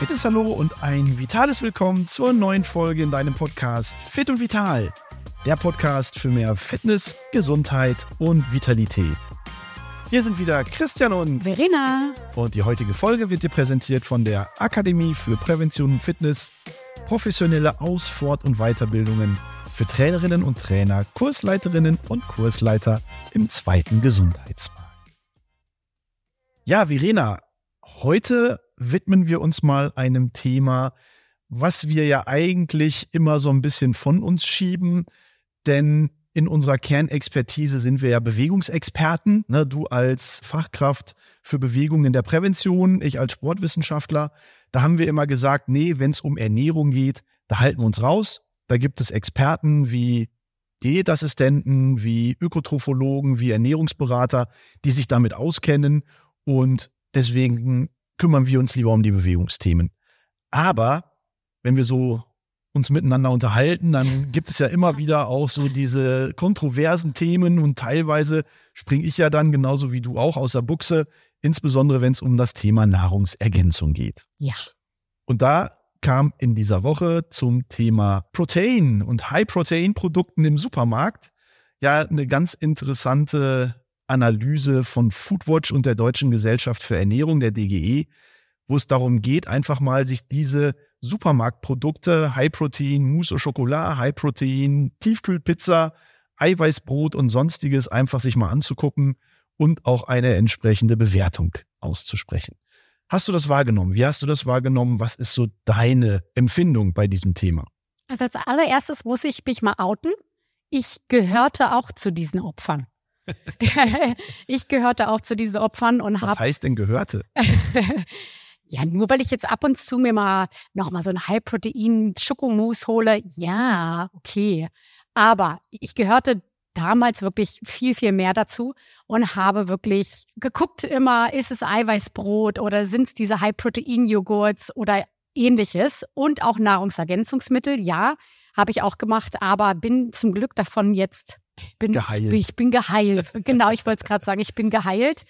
fittes Hallo und ein vitales Willkommen zur neuen Folge in deinem Podcast Fit und Vital. Der Podcast für mehr Fitness, Gesundheit und Vitalität. Hier sind wieder Christian und Verena. Und die heutige Folge wird dir präsentiert von der Akademie für Prävention und Fitness, professionelle Aus-, Fort- und Weiterbildungen für Trainerinnen und Trainer, Kursleiterinnen und Kursleiter im zweiten Gesundheitsmarkt. Ja, Verena, heute widmen wir uns mal einem Thema, was wir ja eigentlich immer so ein bisschen von uns schieben, denn in unserer Kernexpertise sind wir ja Bewegungsexperten. Ne? Du als Fachkraft für Bewegung in der Prävention, ich als Sportwissenschaftler. Da haben wir immer gesagt, nee, wenn es um Ernährung geht, da halten wir uns raus. Da gibt es Experten wie Diätassistenten, wie Ökotrophologen, wie Ernährungsberater, die sich damit auskennen. Und deswegen kümmern wir uns lieber um die Bewegungsthemen. Aber wenn wir so uns miteinander unterhalten, dann gibt es ja immer wieder auch so diese kontroversen Themen und teilweise springe ich ja dann genauso wie du auch aus der Buchse, insbesondere wenn es um das Thema Nahrungsergänzung geht. Ja. Und da kam in dieser Woche zum Thema Protein und High-Protein-Produkten im Supermarkt ja eine ganz interessante Analyse von Foodwatch und der Deutschen Gesellschaft für Ernährung, der DGE, wo es darum geht, einfach mal sich diese Supermarktprodukte, High Protein, Mousse au Chocolat, High Protein, Tiefkühlpizza, Eiweißbrot und sonstiges einfach sich mal anzugucken und auch eine entsprechende Bewertung auszusprechen. Hast du das wahrgenommen? Wie hast du das wahrgenommen? Was ist so deine Empfindung bei diesem Thema? Also als allererstes muss ich mich mal outen. Ich gehörte auch zu diesen Opfern. ich gehörte auch zu diesen Opfern und habe. Was heißt denn gehörte? ja, nur weil ich jetzt ab und zu mir mal noch mal so ein High-Protein-Schokomousse hole, ja, okay. Aber ich gehörte damals wirklich viel, viel mehr dazu und habe wirklich geguckt immer, ist es Eiweißbrot oder sind es diese High-Protein-Joghurts oder ähnliches und auch Nahrungsergänzungsmittel, ja, habe ich auch gemacht, aber bin zum Glück davon jetzt bin, geheilt. Ich bin geheilt. Genau, ich wollte es gerade sagen, ich bin geheilt.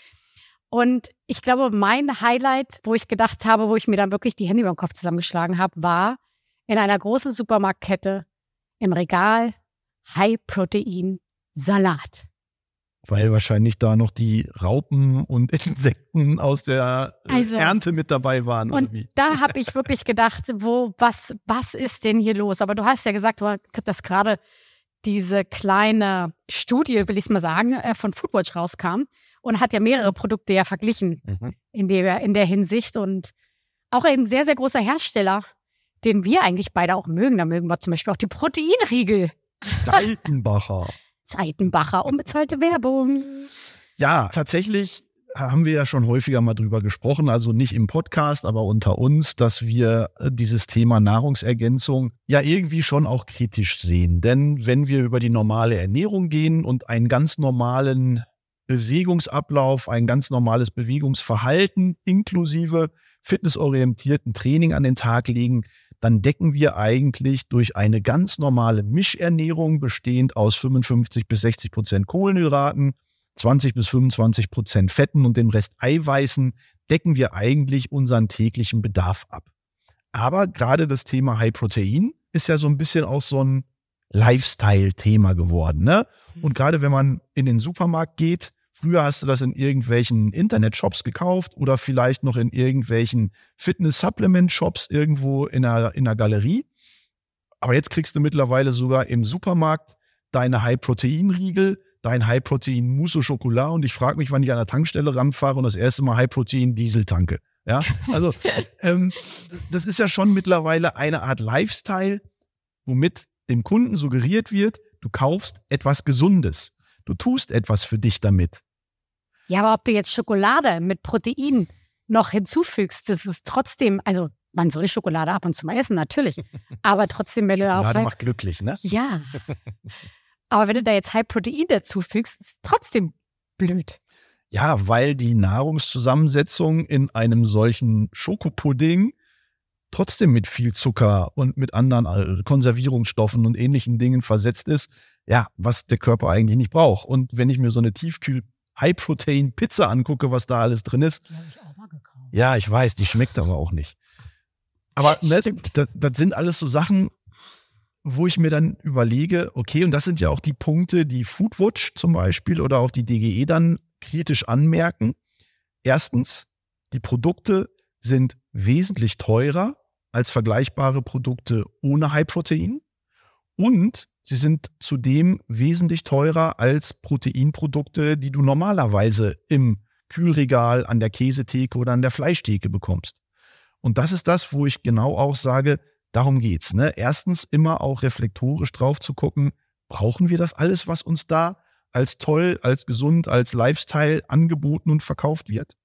Und ich glaube, mein Highlight, wo ich gedacht habe, wo ich mir dann wirklich die Hände über den Kopf zusammengeschlagen habe, war in einer großen Supermarktkette im Regal High-Protein Salat. Weil wahrscheinlich da noch die Raupen und Insekten aus der äh, also, Ernte mit dabei waren. Und da habe ich wirklich gedacht, wo, was, was ist denn hier los? Aber du hast ja gesagt, du hast das gerade diese kleine Studie, will ich mal sagen, äh, von Foodwatch rauskam und hat ja mehrere Produkte ja verglichen mhm. in, der, in der Hinsicht und auch ein sehr, sehr großer Hersteller, den wir eigentlich beide auch mögen. Da mögen wir zum Beispiel auch die Proteinriegel. Seitenbacher. Seitenbacher, unbezahlte Werbung. Ja, tatsächlich haben wir ja schon häufiger mal drüber gesprochen, also nicht im Podcast, aber unter uns, dass wir äh, dieses Thema Nahrungsergänzung ja irgendwie schon auch kritisch sehen. Denn wenn wir über die normale Ernährung gehen und einen ganz normalen Bewegungsablauf, ein ganz normales Bewegungsverhalten inklusive fitnessorientierten Training an den Tag legen, dann decken wir eigentlich durch eine ganz normale Mischernährung bestehend aus 55 bis 60 Prozent Kohlenhydraten, 20 bis 25 Prozent Fetten und dem Rest Eiweißen decken wir eigentlich unseren täglichen Bedarf ab. Aber gerade das Thema High Protein ist ja so ein bisschen auch so ein Lifestyle-Thema geworden. Ne? Und gerade wenn man in den Supermarkt geht, früher hast du das in irgendwelchen Internet-Shops gekauft oder vielleicht noch in irgendwelchen Fitness-Supplement-Shops irgendwo in einer, in einer Galerie. Aber jetzt kriegst du mittlerweile sogar im Supermarkt deine High-Protein-Riegel dein High-Protein Mousse au Chocolat und ich frage mich, wann ich an der Tankstelle ranfahre und das erste Mal High-Protein Diesel tanke. Ja, also ähm, das ist ja schon mittlerweile eine Art Lifestyle, womit dem Kunden suggeriert wird, du kaufst etwas Gesundes. Du tust etwas für dich damit. Ja, aber ob du jetzt Schokolade mit Protein noch hinzufügst, das ist trotzdem, also man soll Schokolade ab und zu mal essen, natürlich. Aber trotzdem, wenn du auch. Schokolade macht glücklich, ne? Ja. Aber wenn du da jetzt High Protein dazufügst, ist es trotzdem blöd. Ja, weil die Nahrungszusammensetzung in einem solchen Schokopudding trotzdem mit viel Zucker und mit anderen Konservierungsstoffen und ähnlichen Dingen versetzt ist, ja, was der Körper eigentlich nicht braucht. Und wenn ich mir so eine Tiefkühl High-Protein-Pizza angucke, was da alles drin ist. Ich auch mal gekauft. Ja, ich weiß, die schmeckt aber auch nicht. Aber ne, das, das sind alles so Sachen, wo ich mir dann überlege, okay, und das sind ja auch die Punkte, die Foodwatch zum Beispiel oder auch die DGE dann kritisch anmerken. Erstens, die Produkte sind wesentlich teurer als vergleichbare Produkte ohne High Protein und sie sind zudem wesentlich teurer als Proteinprodukte, die du normalerweise im Kühlregal, an der Käsetheke oder an der Fleischtheke bekommst. Und das ist das, wo ich genau auch sage, darum geht's. Ne? Erstens immer auch reflektorisch drauf zu gucken, brauchen wir das alles, was uns da als toll, als gesund, als Lifestyle angeboten und verkauft wird?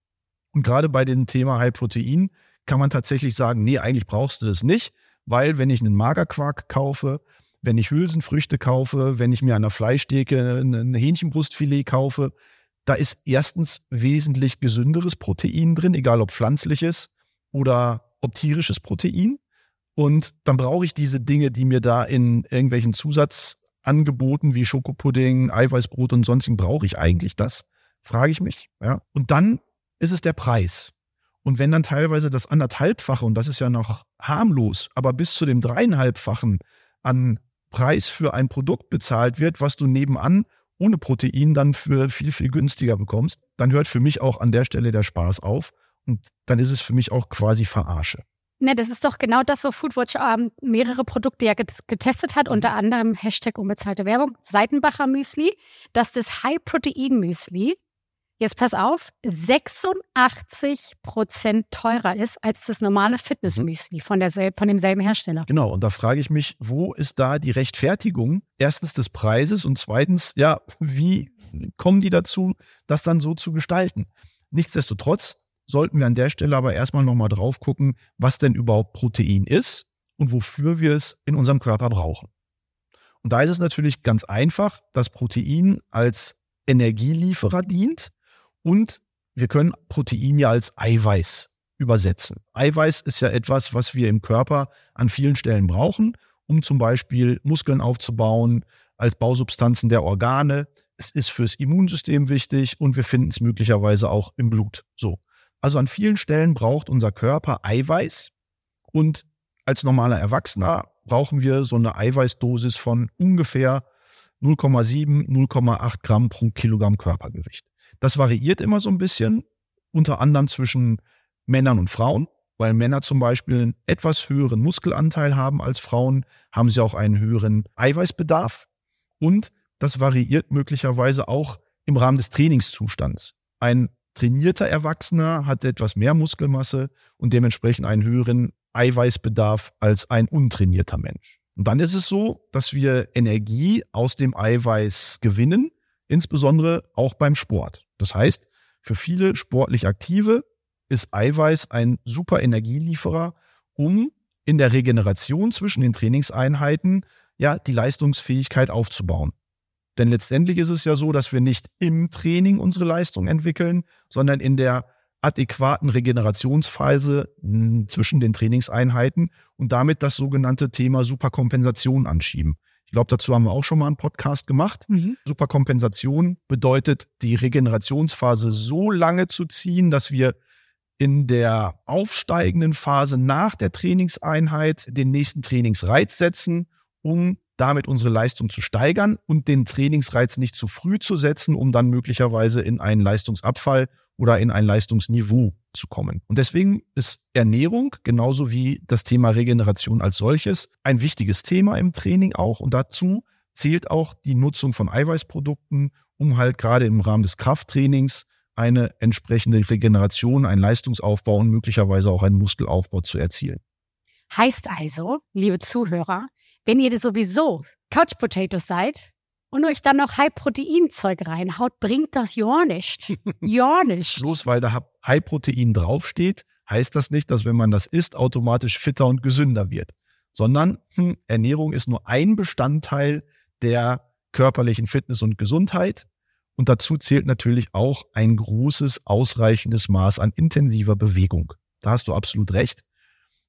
Und gerade bei dem Thema High Protein kann man tatsächlich sagen, nee, eigentlich brauchst du das nicht, weil wenn ich einen Magerquark kaufe, wenn ich Hülsenfrüchte kaufe, wenn ich mir an der Fleischtheke ein Hähnchenbrustfilet kaufe, da ist erstens wesentlich gesünderes Protein drin, egal ob pflanzliches oder ob tierisches Protein. Und dann brauche ich diese Dinge, die mir da in irgendwelchen Zusatzangeboten wie Schokopudding, Eiweißbrot und sonstigen brauche ich eigentlich das? Frage ich mich. Ja. Und dann ist es der Preis. Und wenn dann teilweise das anderthalbfache, und das ist ja noch harmlos, aber bis zu dem dreieinhalbfachen an Preis für ein Produkt bezahlt wird, was du nebenan ohne Protein dann für viel, viel günstiger bekommst, dann hört für mich auch an der Stelle der Spaß auf. Und dann ist es für mich auch quasi Verarsche. Ne, das ist doch genau das, wo Foodwatch ähm, mehrere Produkte ja getestet hat, unter anderem Hashtag unbezahlte Werbung, Seitenbacher Müsli, dass das High-Protein-Müsli jetzt pass auf, 86 Prozent teurer ist als das normale Fitnessmüsli von, von demselben Hersteller. Genau, und da frage ich mich, wo ist da die Rechtfertigung? Erstens des Preises und zweitens, ja, wie kommen die dazu, das dann so zu gestalten? Nichtsdestotrotz sollten wir an der Stelle aber erstmal nochmal drauf gucken, was denn überhaupt Protein ist und wofür wir es in unserem Körper brauchen. Und da ist es natürlich ganz einfach, dass Protein als Energielieferer dient und wir können Protein ja als Eiweiß übersetzen. Eiweiß ist ja etwas, was wir im Körper an vielen Stellen brauchen, um zum Beispiel Muskeln aufzubauen, als Bausubstanzen der Organe. Es ist fürs Immunsystem wichtig und wir finden es möglicherweise auch im Blut. So. Also an vielen Stellen braucht unser Körper Eiweiß und als normaler Erwachsener brauchen wir so eine Eiweißdosis von ungefähr 0,7, 0,8 Gramm pro Kilogramm Körpergewicht. Das variiert immer so ein bisschen, unter anderem zwischen Männern und Frauen, weil Männer zum Beispiel einen etwas höheren Muskelanteil haben als Frauen, haben sie auch einen höheren Eiweißbedarf und das variiert möglicherweise auch im Rahmen des Trainingszustands. Ein trainierter Erwachsener hat etwas mehr Muskelmasse und dementsprechend einen höheren Eiweißbedarf als ein untrainierter Mensch. Und dann ist es so, dass wir Energie aus dem Eiweiß gewinnen, insbesondere auch beim Sport. Das heißt, für viele sportlich Aktive ist Eiweiß ein super Energielieferer, um in der Regeneration zwischen den Trainingseinheiten ja die Leistungsfähigkeit aufzubauen. Denn letztendlich ist es ja so, dass wir nicht im Training unsere Leistung entwickeln, sondern in der adäquaten Regenerationsphase hm, zwischen den Trainingseinheiten und damit das sogenannte Thema Superkompensation anschieben. Ich glaube, dazu haben wir auch schon mal einen Podcast gemacht. Mhm. Superkompensation bedeutet, die Regenerationsphase so lange zu ziehen, dass wir in der aufsteigenden Phase nach der Trainingseinheit den nächsten Trainingsreiz setzen, um damit unsere Leistung zu steigern und den Trainingsreiz nicht zu früh zu setzen, um dann möglicherweise in einen Leistungsabfall oder in ein Leistungsniveau zu kommen. Und deswegen ist Ernährung genauso wie das Thema Regeneration als solches ein wichtiges Thema im Training auch. Und dazu zählt auch die Nutzung von Eiweißprodukten, um halt gerade im Rahmen des Krafttrainings eine entsprechende Regeneration, einen Leistungsaufbau und möglicherweise auch einen Muskelaufbau zu erzielen. Heißt also, liebe Zuhörer, wenn ihr sowieso Couch Potatoes seid, und euch dann noch High-Protein-Zeug reinhaut, bringt das ja nicht. Ja nicht. Bloß weil da High-Protein draufsteht, heißt das nicht, dass wenn man das isst, automatisch fitter und gesünder wird. Sondern hm, Ernährung ist nur ein Bestandteil der körperlichen Fitness und Gesundheit. Und dazu zählt natürlich auch ein großes, ausreichendes Maß an intensiver Bewegung. Da hast du absolut recht.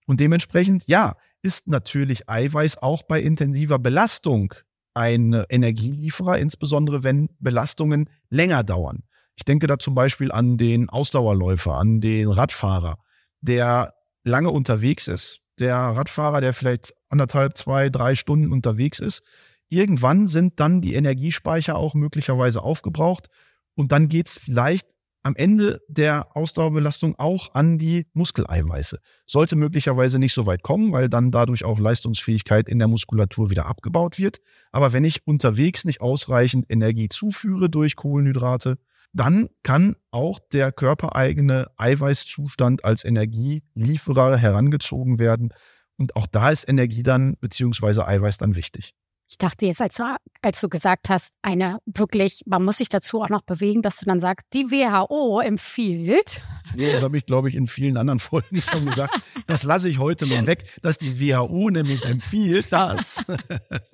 Und dementsprechend, ja, ist natürlich Eiweiß auch bei intensiver Belastung ein Energielieferer, insbesondere wenn Belastungen länger dauern. Ich denke da zum Beispiel an den Ausdauerläufer, an den Radfahrer, der lange unterwegs ist, der Radfahrer, der vielleicht anderthalb, zwei, drei Stunden unterwegs ist. Irgendwann sind dann die Energiespeicher auch möglicherweise aufgebraucht und dann geht's vielleicht am Ende der Ausdauerbelastung auch an die Muskeleiweiße. Sollte möglicherweise nicht so weit kommen, weil dann dadurch auch Leistungsfähigkeit in der Muskulatur wieder abgebaut wird. Aber wenn ich unterwegs nicht ausreichend Energie zuführe durch Kohlenhydrate, dann kann auch der körpereigene Eiweißzustand als Energielieferer herangezogen werden. Und auch da ist Energie dann beziehungsweise Eiweiß dann wichtig. Ich dachte jetzt, als du, als du gesagt hast, eine wirklich, man muss sich dazu auch noch bewegen, dass du dann sagst, die WHO empfiehlt. Nee, das habe ich, glaube ich, in vielen anderen Folgen schon gesagt. Das lasse ich heute mal weg, dass die WHO nämlich empfiehlt, das.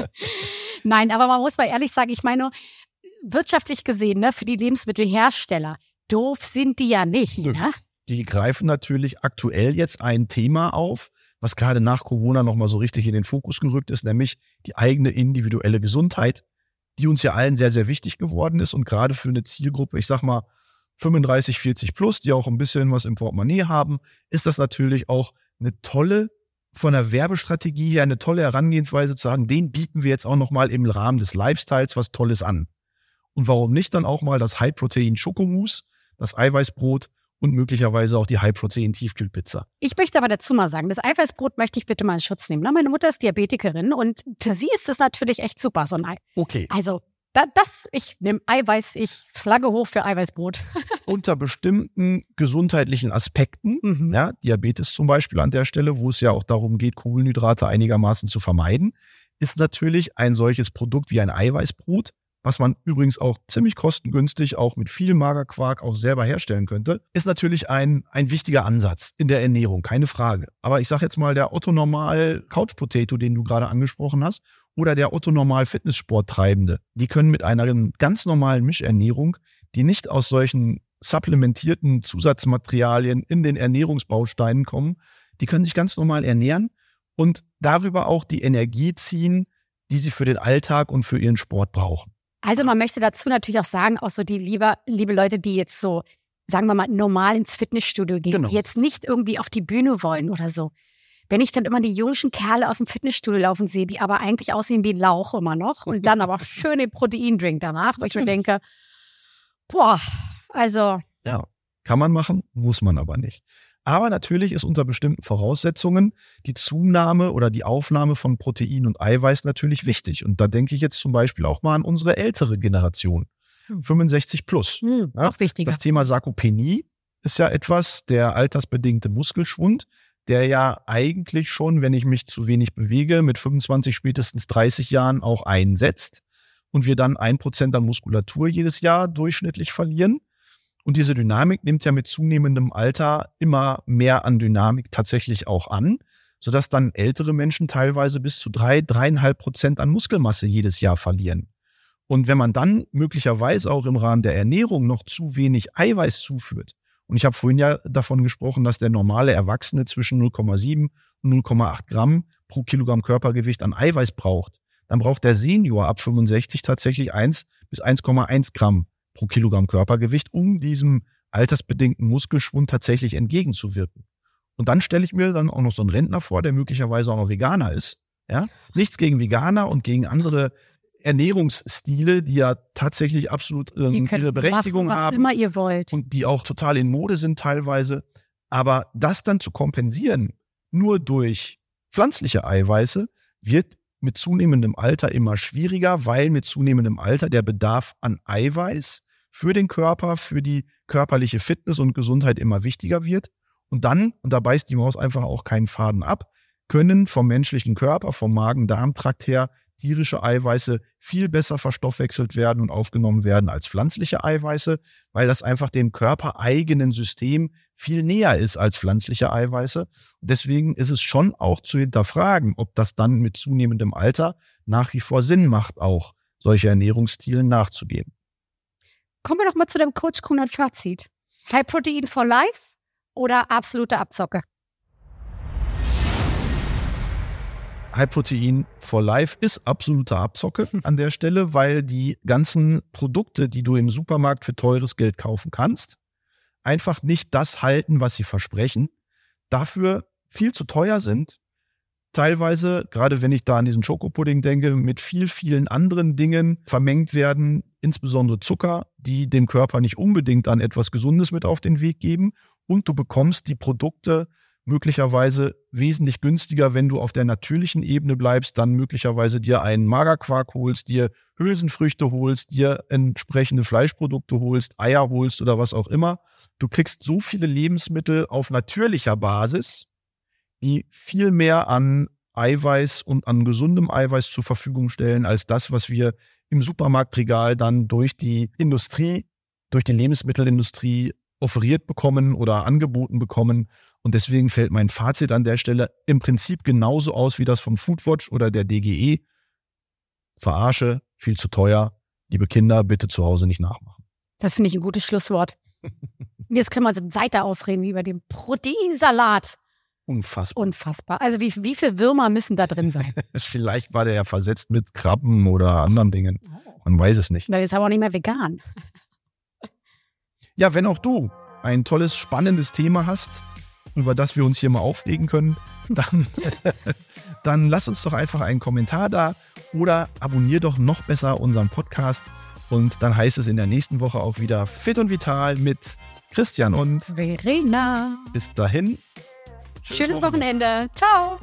Nein, aber man muss mal ehrlich sagen, ich meine, wirtschaftlich gesehen, ne, für die Lebensmittelhersteller, doof sind die ja nicht. Ne? Die greifen natürlich aktuell jetzt ein Thema auf, was gerade nach Corona nochmal so richtig in den Fokus gerückt ist, nämlich die eigene individuelle Gesundheit, die uns ja allen sehr, sehr wichtig geworden ist und gerade für eine Zielgruppe, ich sag mal 35, 40 plus, die auch ein bisschen was im Portemonnaie haben, ist das natürlich auch eine tolle von der Werbestrategie her eine tolle Herangehensweise zu sagen, den bieten wir jetzt auch nochmal im Rahmen des Lifestyles was Tolles an. Und warum nicht dann auch mal das High-Protein-Schokomousse, das Eiweißbrot und möglicherweise auch die High-Protein-Tiefkühlpizza. Ich möchte aber dazu mal sagen, das Eiweißbrot möchte ich bitte mal in Schutz nehmen. Meine Mutter ist Diabetikerin und für sie ist das natürlich echt super, so ein Ei. Okay. Also da, das, ich nehme Eiweiß, ich flagge hoch für Eiweißbrot. Unter bestimmten gesundheitlichen Aspekten, mhm. ja, Diabetes zum Beispiel an der Stelle, wo es ja auch darum geht, Kohlenhydrate einigermaßen zu vermeiden, ist natürlich ein solches Produkt wie ein Eiweißbrot was man übrigens auch ziemlich kostengünstig auch mit viel Magerquark auch selber herstellen könnte, ist natürlich ein, ein wichtiger Ansatz in der Ernährung, keine Frage. Aber ich sage jetzt mal, der Otto Normal Couch Potato, den du gerade angesprochen hast, oder der Otto Normal Fitnesssporttreibende, die können mit einer ganz normalen Mischernährung, die nicht aus solchen supplementierten Zusatzmaterialien in den Ernährungsbausteinen kommen, die können sich ganz normal ernähren und darüber auch die Energie ziehen, die sie für den Alltag und für ihren Sport brauchen. Also man möchte dazu natürlich auch sagen, auch so die liebe, liebe Leute, die jetzt so, sagen wir mal, normal ins Fitnessstudio gehen, genau. die jetzt nicht irgendwie auf die Bühne wollen oder so. Wenn ich dann immer die jungen Kerle aus dem Fitnessstudio laufen sehe, die aber eigentlich aussehen wie Lauch immer noch und dann aber schön den Proteindrink danach, wo ich mir denke, boah, also. Ja, kann man machen, muss man aber nicht. Aber natürlich ist unter bestimmten Voraussetzungen die Zunahme oder die Aufnahme von Protein und Eiweiß natürlich wichtig. Und da denke ich jetzt zum Beispiel auch mal an unsere ältere Generation. 65 hm. plus. Hm, ja, auch wichtiger. Das Thema Sarkopenie ist ja etwas, der altersbedingte Muskelschwund, der ja eigentlich schon, wenn ich mich zu wenig bewege, mit 25, spätestens 30 Jahren auch einsetzt und wir dann ein Prozent an Muskulatur jedes Jahr durchschnittlich verlieren. Und diese Dynamik nimmt ja mit zunehmendem Alter immer mehr an Dynamik tatsächlich auch an, sodass dann ältere Menschen teilweise bis zu drei, dreieinhalb Prozent an Muskelmasse jedes Jahr verlieren. Und wenn man dann möglicherweise auch im Rahmen der Ernährung noch zu wenig Eiweiß zuführt, und ich habe vorhin ja davon gesprochen, dass der normale Erwachsene zwischen 0,7 und 0,8 Gramm pro Kilogramm Körpergewicht an Eiweiß braucht, dann braucht der Senior ab 65 tatsächlich 1 bis 1,1 Gramm pro Kilogramm Körpergewicht, um diesem altersbedingten Muskelschwund tatsächlich entgegenzuwirken. Und dann stelle ich mir dann auch noch so einen Rentner vor, der möglicherweise auch noch Veganer ist. Ja, nichts gegen Veganer und gegen andere Ernährungsstile, die ja tatsächlich absolut ähm, ihre Berechtigung machen, was haben. immer ihr wollt. Und die auch total in Mode sind teilweise. Aber das dann zu kompensieren, nur durch pflanzliche Eiweiße, wird mit zunehmendem Alter immer schwieriger, weil mit zunehmendem Alter der Bedarf an Eiweiß für den Körper, für die körperliche Fitness und Gesundheit immer wichtiger wird. Und dann, und da beißt die Maus einfach auch keinen Faden ab, können vom menschlichen Körper, vom Magen-Darm-Trakt her tierische Eiweiße viel besser verstoffwechselt werden und aufgenommen werden als pflanzliche Eiweiße, weil das einfach dem körpereigenen System viel näher ist als pflanzliche Eiweiße. Deswegen ist es schon auch zu hinterfragen, ob das dann mit zunehmendem Alter nach wie vor Sinn macht, auch solche Ernährungsstilen nachzugehen. Kommen wir doch mal zu dem Coach Kunert Fazit. High Protein for Life oder absolute Abzocke? High Protein for Life ist absolute Abzocke an der Stelle, weil die ganzen Produkte, die du im Supermarkt für teures Geld kaufen kannst, einfach nicht das halten, was sie versprechen, dafür viel zu teuer sind, teilweise, gerade wenn ich da an diesen Schokopudding denke, mit viel, vielen anderen Dingen vermengt werden, insbesondere Zucker, die dem Körper nicht unbedingt an etwas Gesundes mit auf den Weg geben. Und du bekommst die Produkte möglicherweise wesentlich günstiger, wenn du auf der natürlichen Ebene bleibst, dann möglicherweise dir einen Magerquark holst, dir Hülsenfrüchte holst, dir entsprechende Fleischprodukte holst, Eier holst oder was auch immer. Du kriegst so viele Lebensmittel auf natürlicher Basis, die viel mehr an Eiweiß und an gesundem Eiweiß zur Verfügung stellen, als das, was wir im Supermarktregal dann durch die Industrie, durch die Lebensmittelindustrie offeriert bekommen oder angeboten bekommen. Und deswegen fällt mein Fazit an der Stelle im Prinzip genauso aus wie das vom Foodwatch oder der DGE. Verarsche, viel zu teuer. Liebe Kinder, bitte zu Hause nicht nachmachen. Das finde ich ein gutes Schlusswort. Jetzt können wir uns weiter aufreden wie über den Proteinsalat. Unfassbar. Unfassbar. Also wie, wie viele Würmer müssen da drin sein? Vielleicht war der ja versetzt mit Krabben oder anderen Dingen. Man weiß es nicht. Na, ist aber auch nicht mehr vegan. Ja, wenn auch du ein tolles, spannendes Thema hast, über das wir uns hier mal aufregen können, dann, dann lass uns doch einfach einen Kommentar da oder abonnier doch noch besser unseren Podcast. Und dann heißt es in der nächsten Woche auch wieder Fit und Vital mit Christian und Verena. Bis dahin. Schönes, Schönes Wochenende. Wochenende. Ciao.